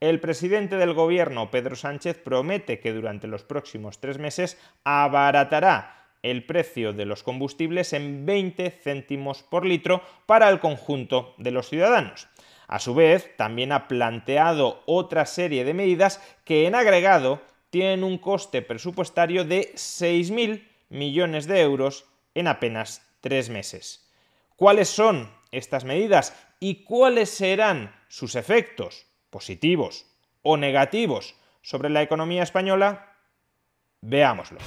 El presidente del gobierno, Pedro Sánchez, promete que durante los próximos tres meses abaratará el precio de los combustibles en 20 céntimos por litro para el conjunto de los ciudadanos. A su vez, también ha planteado otra serie de medidas que en agregado tienen un coste presupuestario de 6.000 millones de euros en apenas tres meses. ¿Cuáles son estas medidas y cuáles serán sus efectos? Positivos o negativos sobre la economía española? Veámoslo.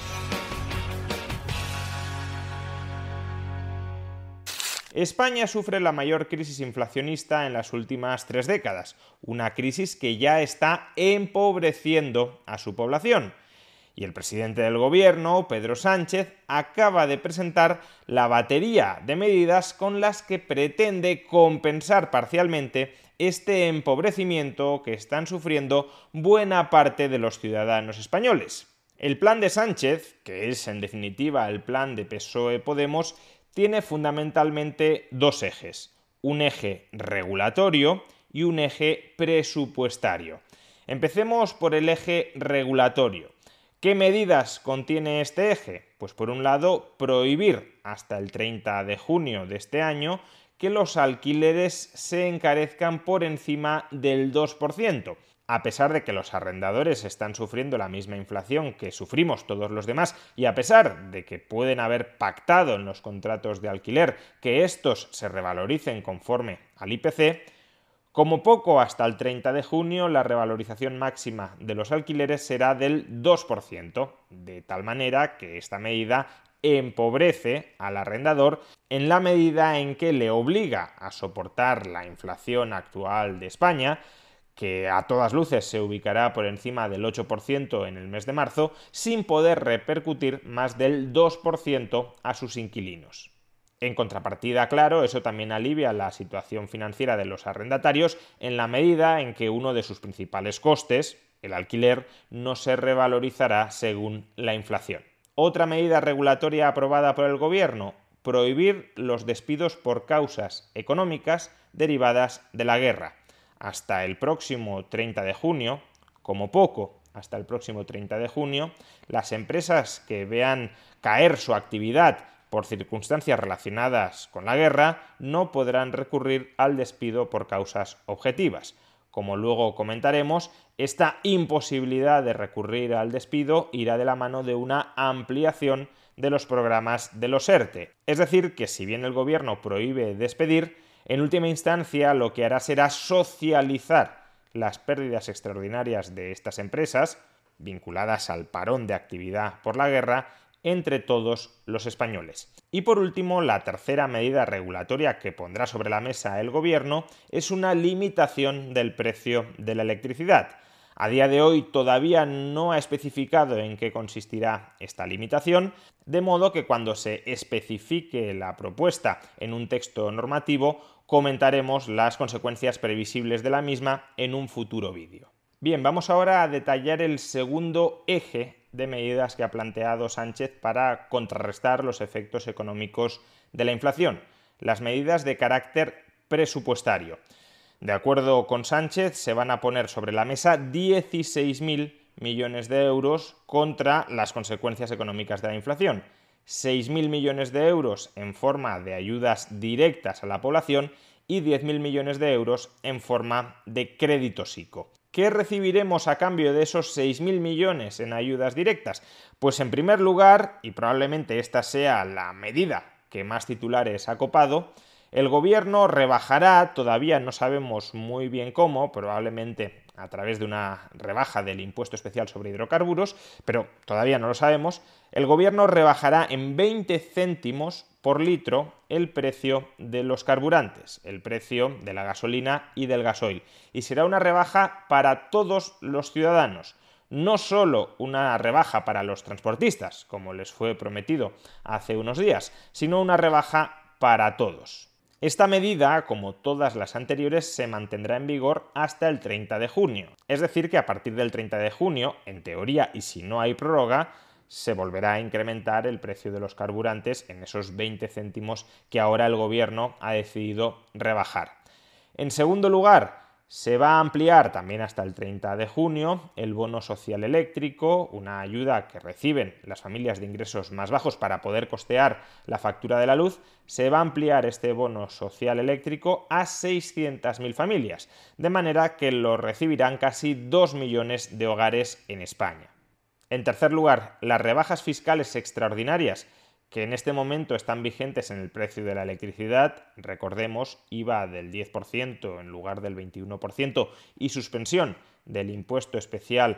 España sufre la mayor crisis inflacionista en las últimas tres décadas, una crisis que ya está empobreciendo a su población. Y el presidente del gobierno, Pedro Sánchez, acaba de presentar la batería de medidas con las que pretende compensar parcialmente este empobrecimiento que están sufriendo buena parte de los ciudadanos españoles. El plan de Sánchez, que es en definitiva el plan de PSOE Podemos, tiene fundamentalmente dos ejes, un eje regulatorio y un eje presupuestario. Empecemos por el eje regulatorio. ¿Qué medidas contiene este eje? Pues por un lado, prohibir hasta el 30 de junio de este año que los alquileres se encarezcan por encima del 2%. A pesar de que los arrendadores están sufriendo la misma inflación que sufrimos todos los demás y a pesar de que pueden haber pactado en los contratos de alquiler que estos se revaloricen conforme al IPC, como poco hasta el 30 de junio la revalorización máxima de los alquileres será del 2%, de tal manera que esta medida empobrece al arrendador en la medida en que le obliga a soportar la inflación actual de España, que a todas luces se ubicará por encima del 8% en el mes de marzo, sin poder repercutir más del 2% a sus inquilinos. En contrapartida, claro, eso también alivia la situación financiera de los arrendatarios en la medida en que uno de sus principales costes, el alquiler, no se revalorizará según la inflación. Otra medida regulatoria aprobada por el Gobierno, prohibir los despidos por causas económicas derivadas de la guerra. Hasta el próximo 30 de junio, como poco, hasta el próximo 30 de junio, las empresas que vean caer su actividad por circunstancias relacionadas con la guerra no podrán recurrir al despido por causas objetivas. Como luego comentaremos, esta imposibilidad de recurrir al despido irá de la mano de una ampliación de los programas de los ERTE. Es decir, que si bien el gobierno prohíbe despedir, en última instancia lo que hará será socializar las pérdidas extraordinarias de estas empresas, vinculadas al parón de actividad por la guerra, entre todos los españoles. Y por último, la tercera medida regulatoria que pondrá sobre la mesa el Gobierno es una limitación del precio de la electricidad. A día de hoy todavía no ha especificado en qué consistirá esta limitación, de modo que cuando se especifique la propuesta en un texto normativo comentaremos las consecuencias previsibles de la misma en un futuro vídeo. Bien, vamos ahora a detallar el segundo eje de medidas que ha planteado Sánchez para contrarrestar los efectos económicos de la inflación, las medidas de carácter presupuestario. De acuerdo con Sánchez, se van a poner sobre la mesa 16.000 millones de euros contra las consecuencias económicas de la inflación. 6.000 millones de euros en forma de ayudas directas a la población y 10.000 millones de euros en forma de crédito SICO. ¿Qué recibiremos a cambio de esos 6.000 millones en ayudas directas? Pues en primer lugar, y probablemente esta sea la medida que más titulares ha copado, el gobierno rebajará, todavía no sabemos muy bien cómo, probablemente a través de una rebaja del impuesto especial sobre hidrocarburos, pero todavía no lo sabemos, el gobierno rebajará en 20 céntimos por litro el precio de los carburantes, el precio de la gasolina y del gasoil. Y será una rebaja para todos los ciudadanos. No solo una rebaja para los transportistas, como les fue prometido hace unos días, sino una rebaja para todos. Esta medida, como todas las anteriores, se mantendrá en vigor hasta el 30 de junio. Es decir, que a partir del 30 de junio, en teoría y si no hay prórroga, se volverá a incrementar el precio de los carburantes en esos 20 céntimos que ahora el gobierno ha decidido rebajar. En segundo lugar, se va a ampliar también hasta el 30 de junio el bono social eléctrico, una ayuda que reciben las familias de ingresos más bajos para poder costear la factura de la luz. Se va a ampliar este bono social eléctrico a 600.000 familias, de manera que lo recibirán casi 2 millones de hogares en España. En tercer lugar, las rebajas fiscales extraordinarias que en este momento están vigentes en el precio de la electricidad, recordemos, IVA del 10% en lugar del 21% y suspensión del impuesto especial.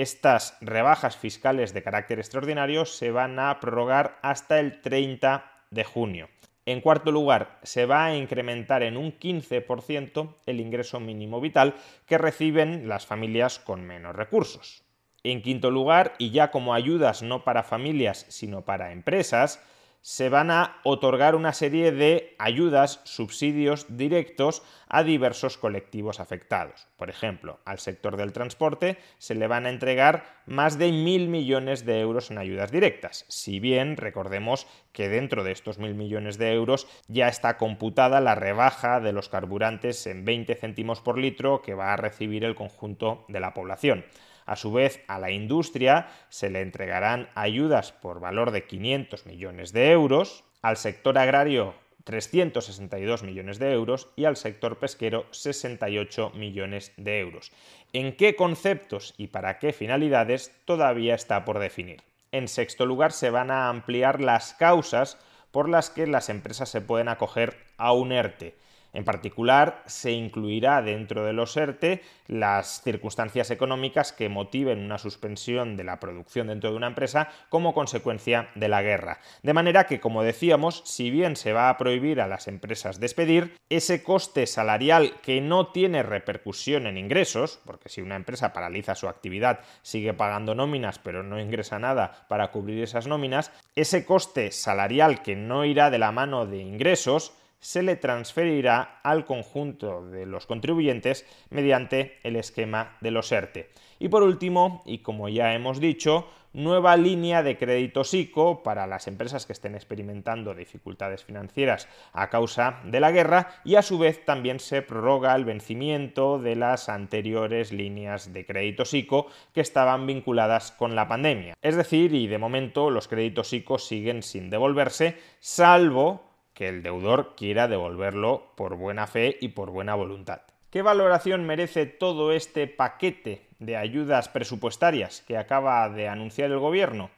Estas rebajas fiscales de carácter extraordinario se van a prorrogar hasta el 30 de junio. En cuarto lugar, se va a incrementar en un 15% el ingreso mínimo vital que reciben las familias con menos recursos. En quinto lugar, y ya como ayudas no para familias, sino para empresas, se van a otorgar una serie de ayudas, subsidios directos a diversos colectivos afectados. Por ejemplo, al sector del transporte se le van a entregar más de mil millones de euros en ayudas directas. Si bien recordemos que dentro de estos mil millones de euros ya está computada la rebaja de los carburantes en 20 céntimos por litro que va a recibir el conjunto de la población. A su vez, a la industria se le entregarán ayudas por valor de 500 millones de euros, al sector agrario 362 millones de euros y al sector pesquero 68 millones de euros. ¿En qué conceptos y para qué finalidades todavía está por definir? En sexto lugar, se van a ampliar las causas por las que las empresas se pueden acoger a un ERTE. En particular, se incluirá dentro de los ERTE las circunstancias económicas que motiven una suspensión de la producción dentro de una empresa como consecuencia de la guerra. De manera que, como decíamos, si bien se va a prohibir a las empresas despedir, ese coste salarial que no tiene repercusión en ingresos, porque si una empresa paraliza su actividad, sigue pagando nóminas, pero no ingresa nada para cubrir esas nóminas, ese coste salarial que no irá de la mano de ingresos, se le transferirá al conjunto de los contribuyentes mediante el esquema de los ERTE. Y por último, y como ya hemos dicho, nueva línea de crédito SICO para las empresas que estén experimentando dificultades financieras a causa de la guerra y a su vez también se prorroga el vencimiento de las anteriores líneas de crédito SICO que estaban vinculadas con la pandemia. Es decir, y de momento los créditos SICO siguen sin devolverse, salvo que el deudor quiera devolverlo por buena fe y por buena voluntad. ¿Qué valoración merece todo este paquete de ayudas presupuestarias que acaba de anunciar el gobierno?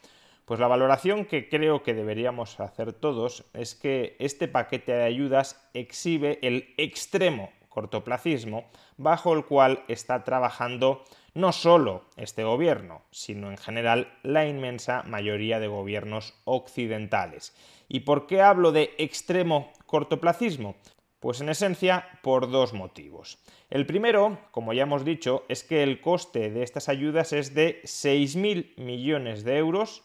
Pues la valoración que creo que deberíamos hacer todos es que este paquete de ayudas exhibe el extremo cortoplacismo bajo el cual está trabajando no solo este gobierno, sino en general la inmensa mayoría de gobiernos occidentales. ¿Y por qué hablo de extremo cortoplacismo? Pues en esencia por dos motivos. El primero, como ya hemos dicho, es que el coste de estas ayudas es de 6.000 millones de euros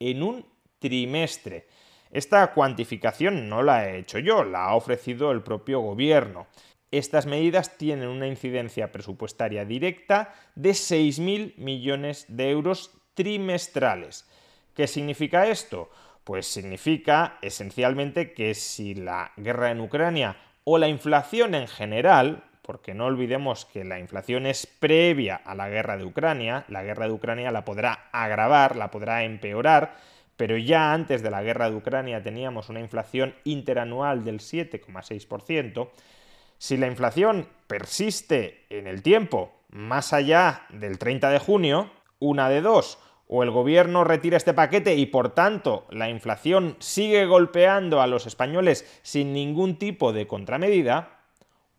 en un trimestre. Esta cuantificación no la he hecho yo, la ha ofrecido el propio gobierno. Estas medidas tienen una incidencia presupuestaria directa de 6.000 millones de euros trimestrales. ¿Qué significa esto? Pues significa esencialmente que si la guerra en Ucrania o la inflación en general, porque no olvidemos que la inflación es previa a la guerra de Ucrania, la guerra de Ucrania la podrá agravar, la podrá empeorar, pero ya antes de la guerra de Ucrania teníamos una inflación interanual del 7,6%, si la inflación persiste en el tiempo más allá del 30 de junio, una de dos, o el gobierno retira este paquete y por tanto la inflación sigue golpeando a los españoles sin ningún tipo de contramedida,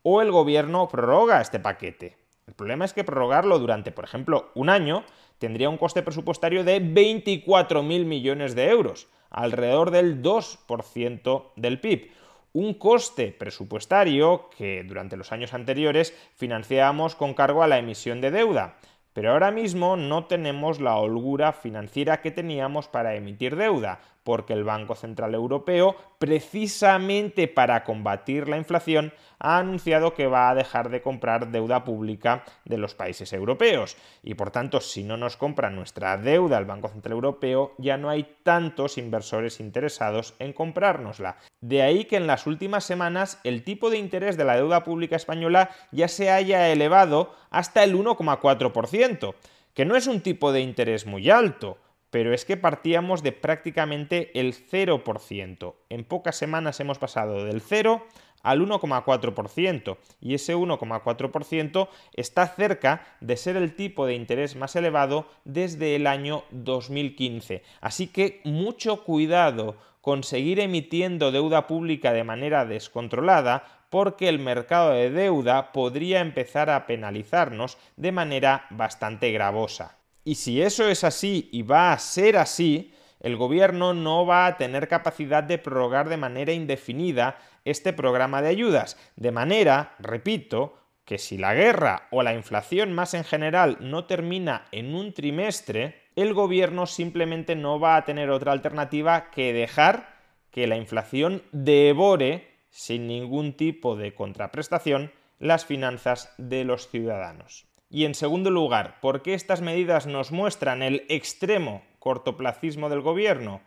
o el gobierno prorroga este paquete. El problema es que prorrogarlo durante, por ejemplo, un año tendría un coste presupuestario de 24.000 millones de euros, alrededor del 2% del PIB. Un coste presupuestario que durante los años anteriores financiábamos con cargo a la emisión de deuda pero ahora mismo no tenemos la holgura financiera que teníamos para emitir deuda, porque el Banco Central Europeo, precisamente para combatir la inflación, ha anunciado que va a dejar de comprar deuda pública de los países europeos. Y por tanto, si no nos compra nuestra deuda el Banco Central Europeo, ya no hay tantos inversores interesados en comprárnosla. De ahí que en las últimas semanas el tipo de interés de la deuda pública española ya se haya elevado hasta el 1,4%, que no es un tipo de interés muy alto pero es que partíamos de prácticamente el 0%. En pocas semanas hemos pasado del 0 al 1,4% y ese 1,4% está cerca de ser el tipo de interés más elevado desde el año 2015. Así que mucho cuidado con seguir emitiendo deuda pública de manera descontrolada porque el mercado de deuda podría empezar a penalizarnos de manera bastante gravosa. Y si eso es así y va a ser así, el gobierno no va a tener capacidad de prorrogar de manera indefinida este programa de ayudas. De manera, repito, que si la guerra o la inflación más en general no termina en un trimestre, el gobierno simplemente no va a tener otra alternativa que dejar que la inflación devore sin ningún tipo de contraprestación las finanzas de los ciudadanos. Y en segundo lugar, ¿por qué estas medidas nos muestran el extremo cortoplacismo del gobierno?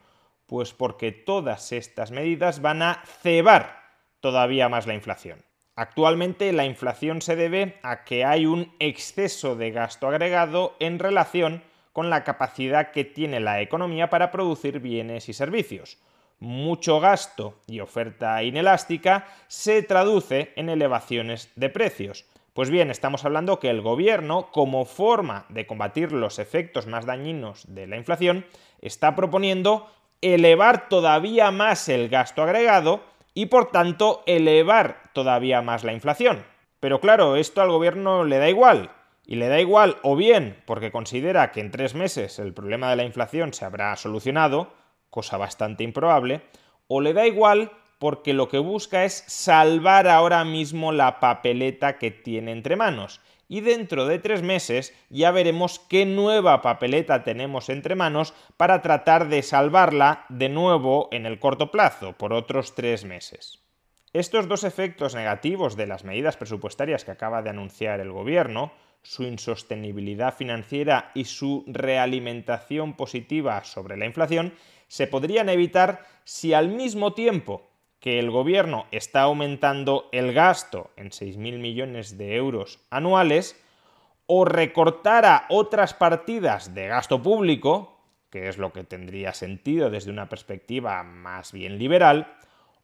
Pues porque todas estas medidas van a cebar todavía más la inflación. Actualmente la inflación se debe a que hay un exceso de gasto agregado en relación con la capacidad que tiene la economía para producir bienes y servicios. Mucho gasto y oferta inelástica se traduce en elevaciones de precios. Pues bien, estamos hablando que el gobierno, como forma de combatir los efectos más dañinos de la inflación, está proponiendo elevar todavía más el gasto agregado y por tanto elevar todavía más la inflación. Pero claro, esto al gobierno le da igual. Y le da igual o bien porque considera que en tres meses el problema de la inflación se habrá solucionado, cosa bastante improbable, o le da igual porque lo que busca es salvar ahora mismo la papeleta que tiene entre manos. Y dentro de tres meses ya veremos qué nueva papeleta tenemos entre manos para tratar de salvarla de nuevo en el corto plazo, por otros tres meses. Estos dos efectos negativos de las medidas presupuestarias que acaba de anunciar el gobierno, su insostenibilidad financiera y su realimentación positiva sobre la inflación, se podrían evitar si al mismo tiempo que el gobierno está aumentando el gasto en 6.000 millones de euros anuales, o recortara otras partidas de gasto público, que es lo que tendría sentido desde una perspectiva más bien liberal,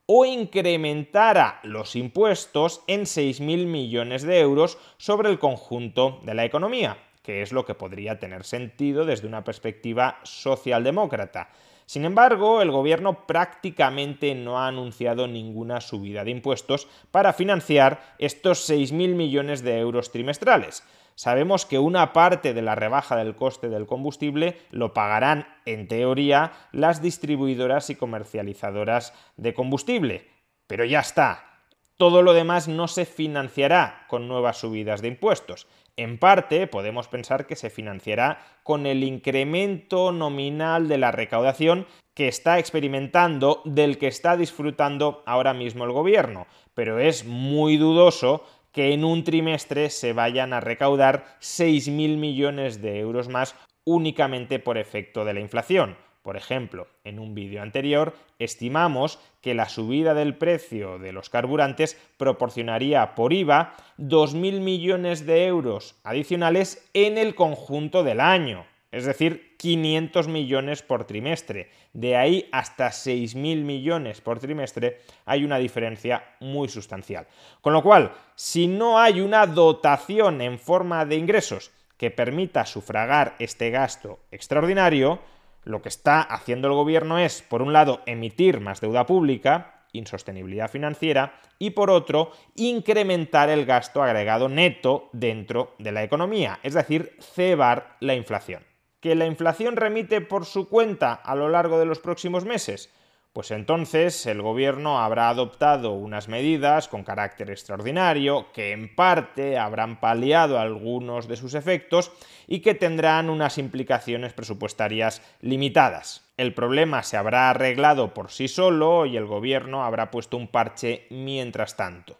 o incrementara los impuestos en 6.000 millones de euros sobre el conjunto de la economía, que es lo que podría tener sentido desde una perspectiva socialdemócrata. Sin embargo, el gobierno prácticamente no ha anunciado ninguna subida de impuestos para financiar estos 6.000 millones de euros trimestrales. Sabemos que una parte de la rebaja del coste del combustible lo pagarán, en teoría, las distribuidoras y comercializadoras de combustible. Pero ya está. Todo lo demás no se financiará con nuevas subidas de impuestos. En parte, podemos pensar que se financiará con el incremento nominal de la recaudación que está experimentando, del que está disfrutando ahora mismo el gobierno, pero es muy dudoso que en un trimestre se vayan a recaudar 6.000 millones de euros más únicamente por efecto de la inflación. Por ejemplo, en un vídeo anterior estimamos que la subida del precio de los carburantes proporcionaría por IVA 2.000 millones de euros adicionales en el conjunto del año, es decir, 500 millones por trimestre. De ahí hasta 6.000 millones por trimestre hay una diferencia muy sustancial. Con lo cual, si no hay una dotación en forma de ingresos que permita sufragar este gasto extraordinario, lo que está haciendo el gobierno es, por un lado, emitir más deuda pública, insostenibilidad financiera, y por otro, incrementar el gasto agregado neto dentro de la economía, es decir, cebar la inflación. ¿Que la inflación remite por su cuenta a lo largo de los próximos meses? Pues entonces el gobierno habrá adoptado unas medidas con carácter extraordinario que en parte habrán paliado algunos de sus efectos y que tendrán unas implicaciones presupuestarias limitadas. El problema se habrá arreglado por sí solo y el gobierno habrá puesto un parche mientras tanto.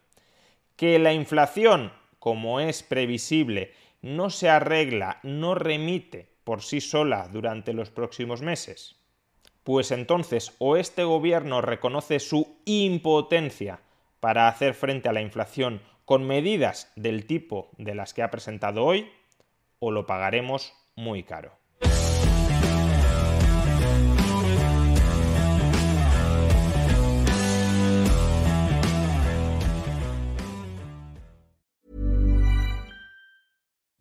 Que la inflación, como es previsible, no se arregla, no remite por sí sola durante los próximos meses pues entonces o este gobierno reconoce su impotencia para hacer frente a la inflación con medidas del tipo de las que ha presentado hoy, o lo pagaremos muy caro.